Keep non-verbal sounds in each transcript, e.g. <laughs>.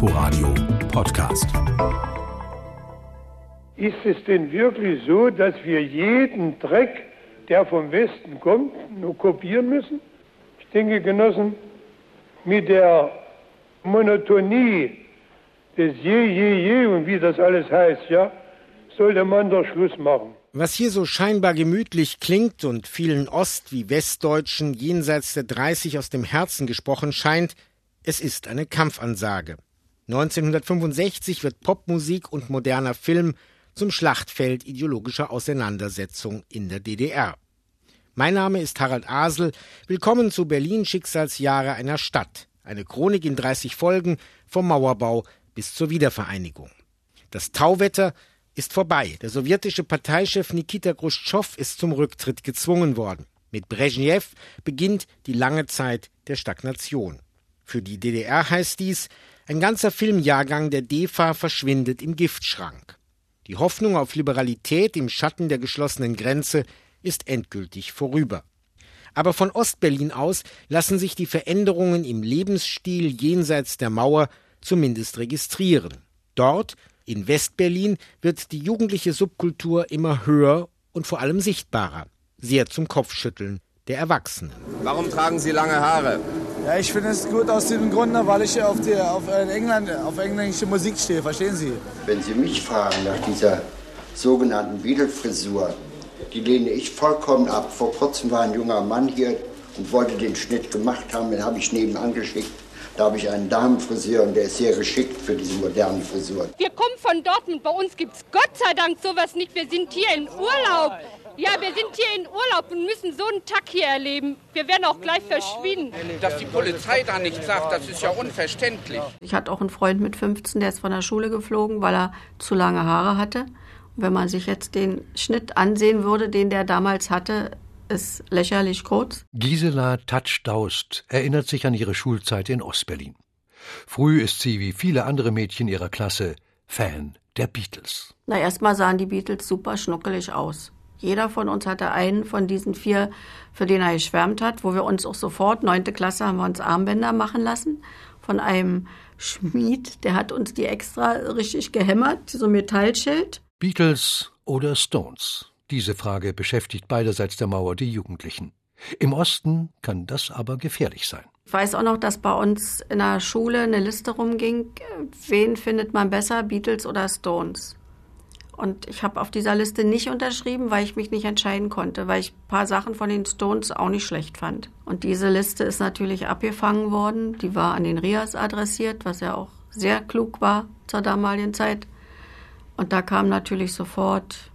Inforadio Podcast. Ist es denn wirklich so, dass wir jeden Dreck, der vom Westen kommt, nur kopieren müssen? Ich denke, Genossen, mit der Monotonie des Je, Je, Je und wie das alles heißt, ja, sollte man doch Schluss machen. Was hier so scheinbar gemütlich klingt und vielen Ost- wie Westdeutschen jenseits der 30 aus dem Herzen gesprochen scheint, es ist eine Kampfansage. 1965 wird Popmusik und moderner Film zum Schlachtfeld ideologischer Auseinandersetzung in der DDR. Mein Name ist Harald Asel. Willkommen zu Berlin Schicksalsjahre einer Stadt. Eine Chronik in 30 Folgen vom Mauerbau bis zur Wiedervereinigung. Das Tauwetter ist vorbei. Der sowjetische Parteichef Nikita Khrushchev ist zum Rücktritt gezwungen worden. Mit Brezhnev beginnt die lange Zeit der Stagnation. Für die DDR heißt dies, ein ganzer Filmjahrgang der DEFA verschwindet im Giftschrank. Die Hoffnung auf Liberalität im Schatten der geschlossenen Grenze ist endgültig vorüber. Aber von Ostberlin aus lassen sich die Veränderungen im Lebensstil jenseits der Mauer zumindest registrieren. Dort in Westberlin wird die jugendliche Subkultur immer höher und vor allem sichtbarer, sehr zum Kopfschütteln der Erwachsenen. Warum tragen Sie lange Haare? Ja, ich finde es gut aus dem Grunde, weil ich auf, die, auf, äh, England, auf englische Musik stehe, verstehen Sie? Wenn Sie mich fragen nach dieser sogenannten Beatle-Frisur, die lehne ich vollkommen ab. Vor kurzem war ein junger Mann hier und wollte den Schnitt gemacht haben, den habe ich nebenan geschickt. Da habe ich einen Damenfriseur und der ist sehr geschickt für diese modernen Frisuren. Wir kommen von Dortmund. Bei uns gibt es Gott sei Dank sowas nicht. Wir sind hier in Urlaub. Ja, wir sind hier in Urlaub und müssen so einen Tag hier erleben. Wir werden auch gleich verschwinden. Dass die Polizei da nichts sagt, das ist ja unverständlich. Ich hatte auch einen Freund mit 15, der ist von der Schule geflogen, weil er zu lange Haare hatte. wenn man sich jetzt den Schnitt ansehen würde, den der damals hatte, ist lächerlich kurz. Gisela Tatsch-Daust erinnert sich an ihre Schulzeit in Ostberlin. Früh ist sie, wie viele andere Mädchen ihrer Klasse, Fan der Beatles. Na, erstmal sahen die Beatles super schnuckelig aus. Jeder von uns hatte einen von diesen vier, für den er geschwärmt hat, wo wir uns auch sofort, neunte Klasse, haben wir uns Armbänder machen lassen von einem Schmied, der hat uns die extra richtig gehämmert, so ein Metallschild. Beatles oder Stones? Diese Frage beschäftigt beiderseits der Mauer die Jugendlichen. Im Osten kann das aber gefährlich sein. Ich weiß auch noch, dass bei uns in der Schule eine Liste rumging, wen findet man besser, Beatles oder Stones. Und ich habe auf dieser Liste nicht unterschrieben, weil ich mich nicht entscheiden konnte, weil ich ein paar Sachen von den Stones auch nicht schlecht fand. Und diese Liste ist natürlich abgefangen worden. Die war an den Rias adressiert, was ja auch sehr klug war zur damaligen Zeit. Und da kam natürlich sofort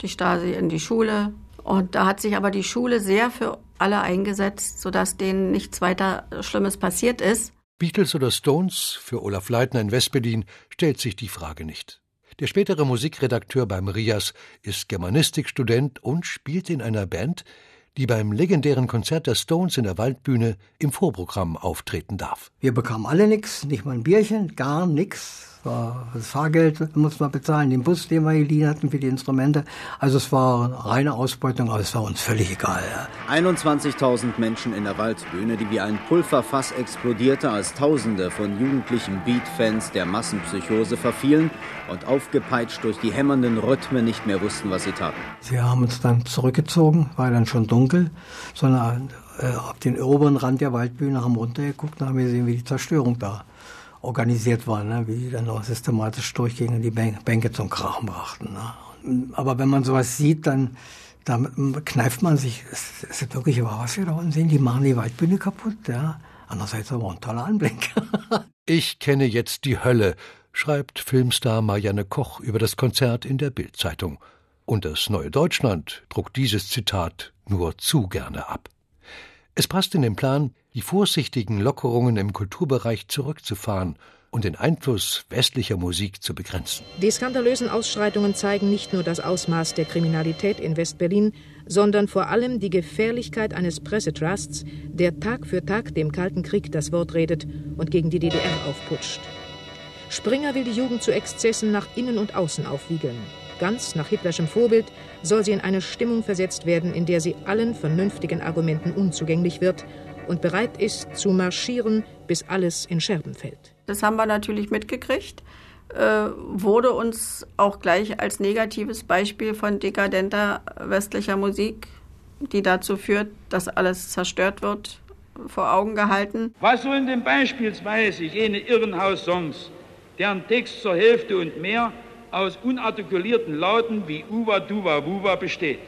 die Stasi in die Schule. Und da hat sich aber die Schule sehr für alle eingesetzt, sodass denen nichts weiter Schlimmes passiert ist. Beatles oder Stones, für Olaf Leitner in Westberlin stellt sich die Frage nicht. Der spätere Musikredakteur beim Rias ist Germanistikstudent und spielt in einer Band, die beim legendären Konzert der Stones in der Waldbühne im Vorprogramm auftreten darf. Wir bekamen alle nichts, nicht mal ein Bierchen, gar nichts war das Fahrgeld musste man bezahlen, den Bus, den wir geliehen hatten für die Instrumente. Also es war reine Ausbeutung, aber es war uns völlig egal. Ja. 21.000 Menschen in der Waldbühne, die wie ein Pulverfass explodierte, als Tausende von jugendlichen Beat-Fans der Massenpsychose verfielen und aufgepeitscht durch die hämmernden Rhythmen nicht mehr wussten, was sie taten. Sie haben uns dann zurückgezogen, war dann schon dunkel, sondern äh, auf den oberen Rand der Waldbühne haben runtergeguckt und haben gesehen, wie die Zerstörung da organisiert war, ne? wie die dann auch systematisch durchgingen und die Bänke zum Krachen brachten. Ne? Aber wenn man sowas sieht, dann da kneift man sich, es ist wirklich über was wir da unten sehen, die machen die Waldbühne kaputt, ja. Andererseits aber ein toller Anblick. <laughs> ich kenne jetzt die Hölle, schreibt Filmstar Marianne Koch über das Konzert in der Bildzeitung. Und das Neue Deutschland druckt dieses Zitat nur zu gerne ab. Es passt in den Plan, die vorsichtigen Lockerungen im Kulturbereich zurückzufahren und den Einfluss westlicher Musik zu begrenzen. Die skandalösen Ausschreitungen zeigen nicht nur das Ausmaß der Kriminalität in Westberlin, sondern vor allem die Gefährlichkeit eines Pressetrusts, der Tag für Tag dem Kalten Krieg das Wort redet und gegen die DDR aufputscht. Springer will die Jugend zu Exzessen nach innen und außen aufwiegeln. Ganz nach Hitlerschem Vorbild soll sie in eine Stimmung versetzt werden, in der sie allen vernünftigen Argumenten unzugänglich wird und bereit ist zu marschieren, bis alles in Scherben fällt. Das haben wir natürlich mitgekriegt. Äh, wurde uns auch gleich als negatives Beispiel von dekadenter westlicher Musik, die dazu führt, dass alles zerstört wird, vor Augen gehalten. Was sollen denn beispielsweise jene Irrenhaus-Songs, deren Text zur Hälfte und mehr aus unartikulierten Lauten wie Uwa, Duwa, Wuwa besteht?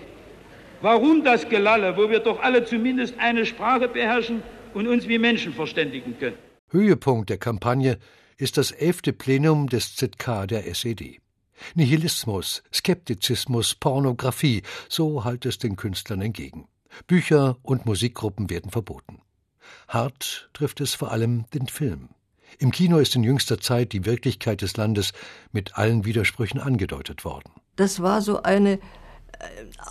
Warum das Gelalle, wo wir doch alle zumindest eine Sprache beherrschen und uns wie Menschen verständigen können? Höhepunkt der Kampagne ist das elfte Plenum des ZK der SED. Nihilismus, Skeptizismus, Pornografie, so halt es den Künstlern entgegen. Bücher und Musikgruppen werden verboten. Hart trifft es vor allem den Film. Im Kino ist in jüngster Zeit die Wirklichkeit des Landes mit allen Widersprüchen angedeutet worden. Das war so eine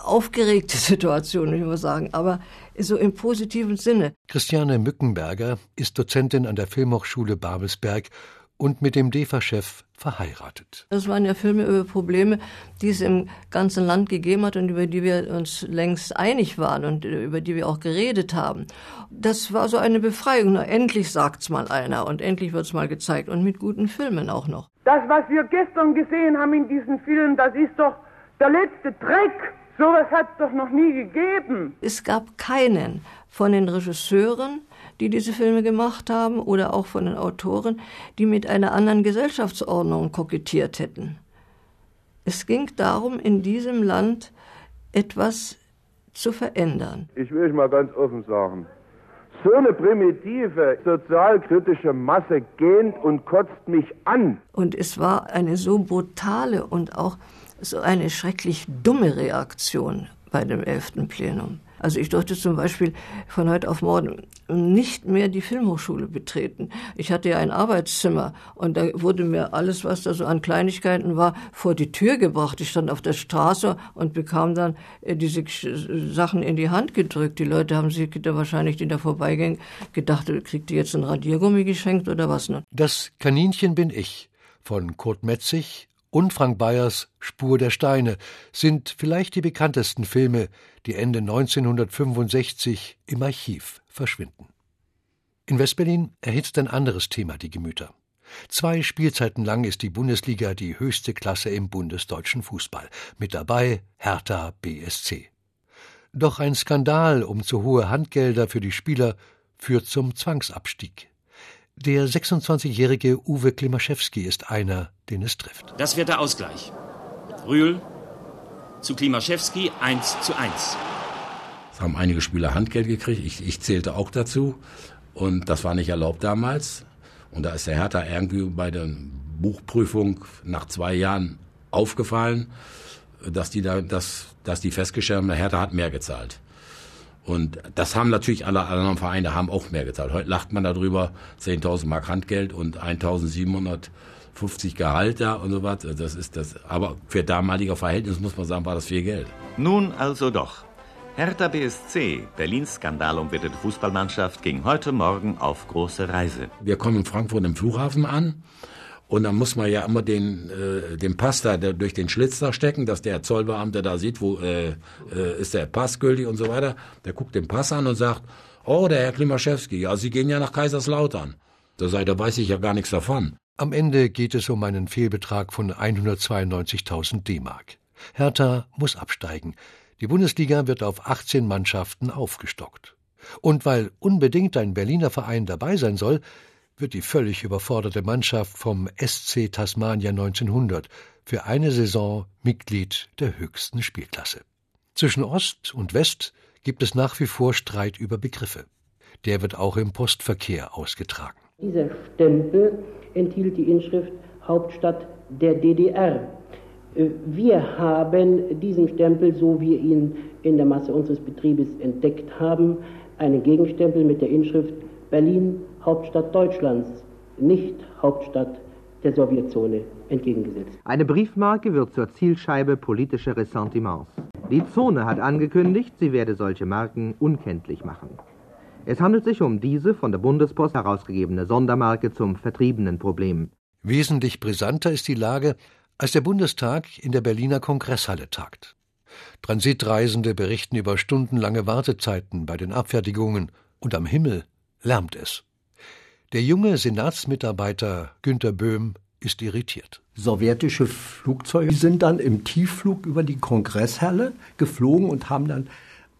aufgeregte <laughs> Situation, würde ich mal sagen, aber so im positiven Sinne. Christiane Mückenberger ist Dozentin an der Filmhochschule Babelsberg und mit dem DEFA-Chef verheiratet. Das waren ja Filme über Probleme, die es im ganzen Land gegeben hat und über die wir uns längst einig waren und über die wir auch geredet haben. Das war so eine Befreiung. Na, endlich sagt's mal einer und endlich wird's mal gezeigt und mit guten Filmen auch noch. Das, was wir gestern gesehen haben in diesem Film, das ist doch der letzte Dreck. Sowas hat es doch noch nie gegeben. Es gab keinen von den Regisseuren, die diese Filme gemacht haben, oder auch von den Autoren, die mit einer anderen Gesellschaftsordnung kokettiert hätten. Es ging darum, in diesem Land etwas zu verändern. Ich will es mal ganz offen sagen. So eine primitive, sozialkritische Masse gähnt und kotzt mich an. Und es war eine so brutale und auch so eine schrecklich dumme Reaktion bei dem elften Plenum. Also ich durfte zum Beispiel von heute auf morgen nicht mehr die Filmhochschule betreten. Ich hatte ja ein Arbeitszimmer und da wurde mir alles, was da so an Kleinigkeiten war, vor die Tür gebracht. Ich stand auf der Straße und bekam dann äh, diese Sachen in die Hand gedrückt. Die Leute haben sich da wahrscheinlich, die da vorbeigingen, gedacht, kriegt ihr jetzt ein Radiergummi geschenkt oder was? Ne? Das Kaninchen bin ich von Kurt Metzig und Frank Bayers Spur der Steine sind vielleicht die bekanntesten Filme, die Ende 1965 im Archiv verschwinden. In Westberlin erhitzt ein anderes Thema die Gemüter. Zwei Spielzeiten lang ist die Bundesliga die höchste Klasse im bundesdeutschen Fußball. Mit dabei Hertha BSC. Doch ein Skandal um zu hohe Handgelder für die Spieler führt zum Zwangsabstieg. Der 26-jährige Uwe Klimaschewski ist einer, den es trifft. Das wird der Ausgleich. Rühl zu Klimaschewski 1 zu 1. Es haben einige Spieler Handgeld gekriegt. Ich, ich zählte auch dazu. Und das war nicht erlaubt damals. Und da ist der Hertha irgendwie bei der Buchprüfung nach zwei Jahren aufgefallen, dass die da, dass, dass die festgestellt haben, der Hertha hat mehr gezahlt. Und das haben natürlich alle anderen Vereine haben auch mehr gezahlt. Heute lacht man darüber, 10.000 Mark Handgeld und 1.750 Gehalt da und so was. Das ist das. Aber für damalige Verhältnis muss man sagen, war das viel Geld. Nun also doch. Hertha BSC, Berlins skandalumwitterte Fußballmannschaft, ging heute Morgen auf große Reise. Wir kommen in Frankfurt im Flughafen an und dann muss man ja immer den, äh, den Pass da durch den Schlitz da stecken, dass der Zollbeamte da sieht, wo äh, äh, ist der Pass gültig und so weiter. Der guckt den Pass an und sagt, oh, der Herr Klimaschewski, ja, Sie gehen ja nach Kaiserslautern. Da sagt da weiß ich ja gar nichts davon. Am Ende geht es um einen Fehlbetrag von 192.000 D-Mark. Hertha muss absteigen. Die Bundesliga wird auf 18 Mannschaften aufgestockt. Und weil unbedingt ein Berliner Verein dabei sein soll, wird die völlig überforderte Mannschaft vom SC Tasmania 1900 für eine Saison Mitglied der höchsten Spielklasse. Zwischen Ost und West gibt es nach wie vor Streit über Begriffe. Der wird auch im Postverkehr ausgetragen. Dieser Stempel enthielt die Inschrift Hauptstadt der DDR. Wir haben diesen Stempel, so wie wir ihn in der Masse unseres Betriebes entdeckt haben, einen Gegenstempel mit der Inschrift Berlin Hauptstadt Deutschlands, nicht Hauptstadt der Sowjetzone entgegengesetzt. Eine Briefmarke wird zur Zielscheibe politischer Ressentiments. Die Zone hat angekündigt, sie werde solche Marken unkenntlich machen. Es handelt sich um diese von der Bundespost herausgegebene Sondermarke zum vertriebenen Problem. Wesentlich brisanter ist die Lage, als der Bundestag in der Berliner Kongresshalle tagt. Transitreisende berichten über stundenlange Wartezeiten bei den Abfertigungen und am Himmel lärmt es. Der junge Senatsmitarbeiter Günter Böhm ist irritiert. Sowjetische Flugzeuge sind dann im Tiefflug über die Kongresshalle geflogen und haben dann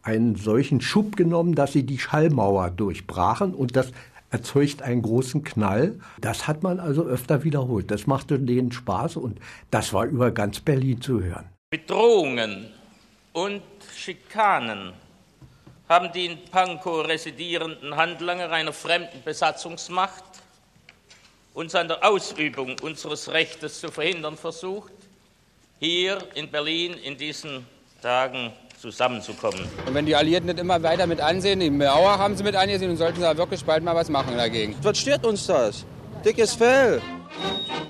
einen solchen Schub genommen, dass sie die Schallmauer durchbrachen und das erzeugt einen großen Knall. Das hat man also öfter wiederholt. Das machte denen Spaß und das war über ganz Berlin zu hören. Bedrohungen und Schikanen haben die in Pankow residierenden Handlanger einer fremden Besatzungsmacht uns an der Ausübung unseres Rechtes zu verhindern versucht, hier in Berlin in diesen Tagen zusammenzukommen. Und wenn die Alliierten nicht immer weiter mit ansehen, die Mauer haben sie mit angesehen und sollten da wirklich bald mal was machen dagegen. Was stört uns das? Dickes Fell.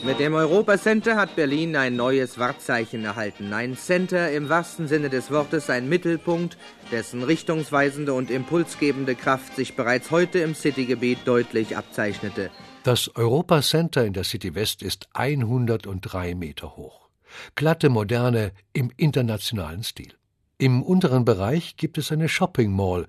Mit dem Europacenter hat Berlin ein neues Wahrzeichen erhalten. Ein Center im wahrsten Sinne des Wortes, ein Mittelpunkt, dessen richtungsweisende und impulsgebende Kraft sich bereits heute im Citygebiet deutlich abzeichnete. Das Europacenter in der City West ist 103 Meter hoch. Glatte Moderne im internationalen Stil. Im unteren Bereich gibt es eine Shopping Mall,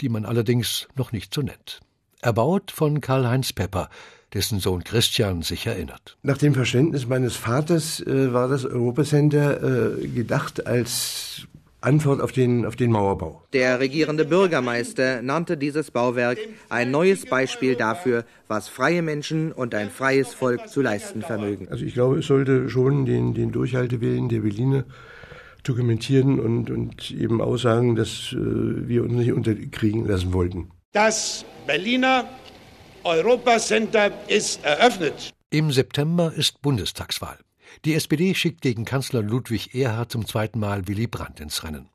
die man allerdings noch nicht so nennt. Erbaut von Karl-Heinz Pepper, dessen Sohn Christian sich erinnert. Nach dem Verständnis meines Vaters äh, war das Europacenter äh, gedacht als Antwort auf den, auf den Mauerbau. Der regierende Bürgermeister nannte dieses Bauwerk ein neues Beispiel dafür, was freie Menschen und ein freies Volk zu leisten vermögen. Also ich glaube, es sollte schon den, den Durchhaltewillen der Berliner dokumentieren und, und eben aussagen, dass äh, wir uns nicht unterkriegen lassen wollten. Das Berliner Europacenter ist eröffnet. Im September ist Bundestagswahl. Die SPD schickt gegen Kanzler Ludwig Erhard zum zweiten Mal Willy Brandt ins Rennen.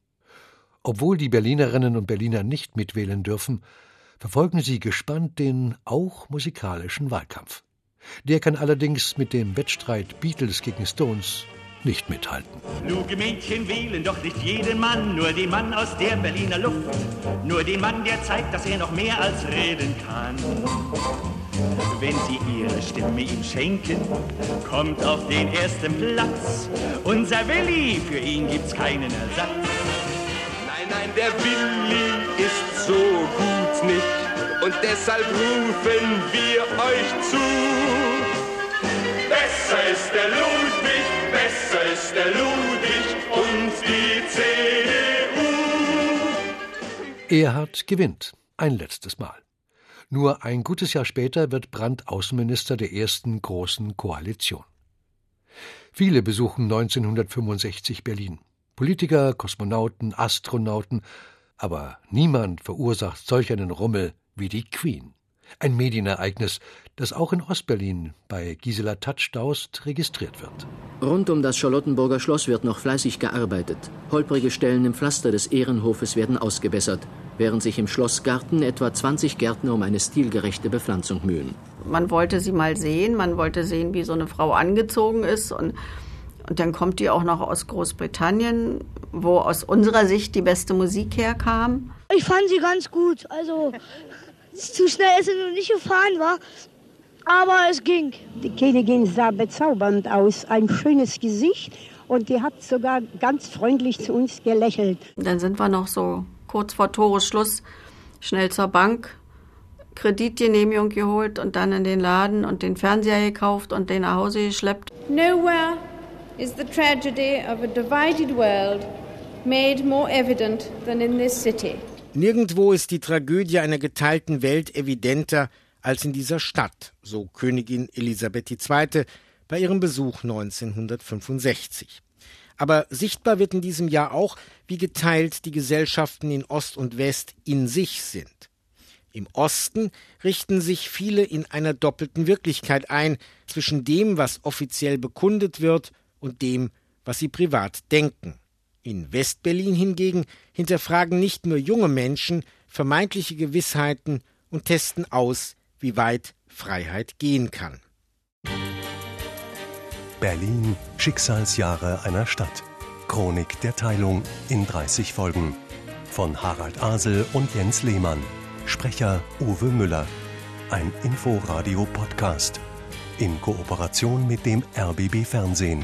Obwohl die Berlinerinnen und Berliner nicht mitwählen dürfen, verfolgen sie gespannt den auch musikalischen Wahlkampf. Der kann allerdings mit dem Wettstreit Beatles gegen Stones nicht mithalten. Kluge Mädchen wählen doch nicht jeden Mann, nur den Mann aus der Berliner Luft. Nur den Mann, der zeigt, dass er noch mehr als reden kann. Wenn Sie Ihre Stimme ihm schenken, kommt auf den ersten Platz. Unser Willi, für ihn gibt's keinen Ersatz. Nein, nein, der Willi ist so gut nicht und deshalb rufen wir euch zu. Besser ist der Ludwig, besser ist der Ludwig und die CDU. Erhard gewinnt ein letztes Mal. Nur ein gutes Jahr später wird Brandt Außenminister der ersten großen Koalition. Viele besuchen 1965 Berlin. Politiker, Kosmonauten, Astronauten, aber niemand verursacht solch einen Rummel wie die Queen. Ein Medienereignis, das auch in Ostberlin bei Gisela Tatschdaust registriert wird. Rund um das Charlottenburger Schloss wird noch fleißig gearbeitet. Holprige Stellen im Pflaster des Ehrenhofes werden ausgebessert, während sich im Schlossgarten etwa 20 Gärtner um eine stilgerechte Bepflanzung mühen. Man wollte sie mal sehen, man wollte sehen, wie so eine Frau angezogen ist und und dann kommt die auch noch aus Großbritannien, wo aus unserer Sicht die beste Musik herkam. Ich fand sie ganz gut. Also zu schnell ist noch nicht gefahren war, aber es ging. Die Königin sah bezaubernd aus, ein schönes Gesicht und die hat sogar ganz freundlich zu uns gelächelt. Dann sind wir noch so kurz vor Toresschluss schnell zur Bank, Kreditgenehmigung geholt und dann in den Laden und den Fernseher gekauft und den nach Hause geschleppt. Nowhere is the tragedy of a divided world made more evident than in this city. Nirgendwo ist die Tragödie einer geteilten Welt evidenter als in dieser Stadt, so Königin Elisabeth II. bei ihrem Besuch 1965. Aber sichtbar wird in diesem Jahr auch, wie geteilt die Gesellschaften in Ost und West in sich sind. Im Osten richten sich viele in einer doppelten Wirklichkeit ein, zwischen dem, was offiziell bekundet wird, und dem, was sie privat denken. In Westberlin hingegen hinterfragen nicht nur junge Menschen vermeintliche Gewissheiten und testen aus, wie weit Freiheit gehen kann. Berlin Schicksalsjahre einer Stadt. Chronik der Teilung in 30 Folgen. Von Harald Asel und Jens Lehmann. Sprecher Uwe Müller. Ein Inforadio-Podcast. In Kooperation mit dem RBB Fernsehen.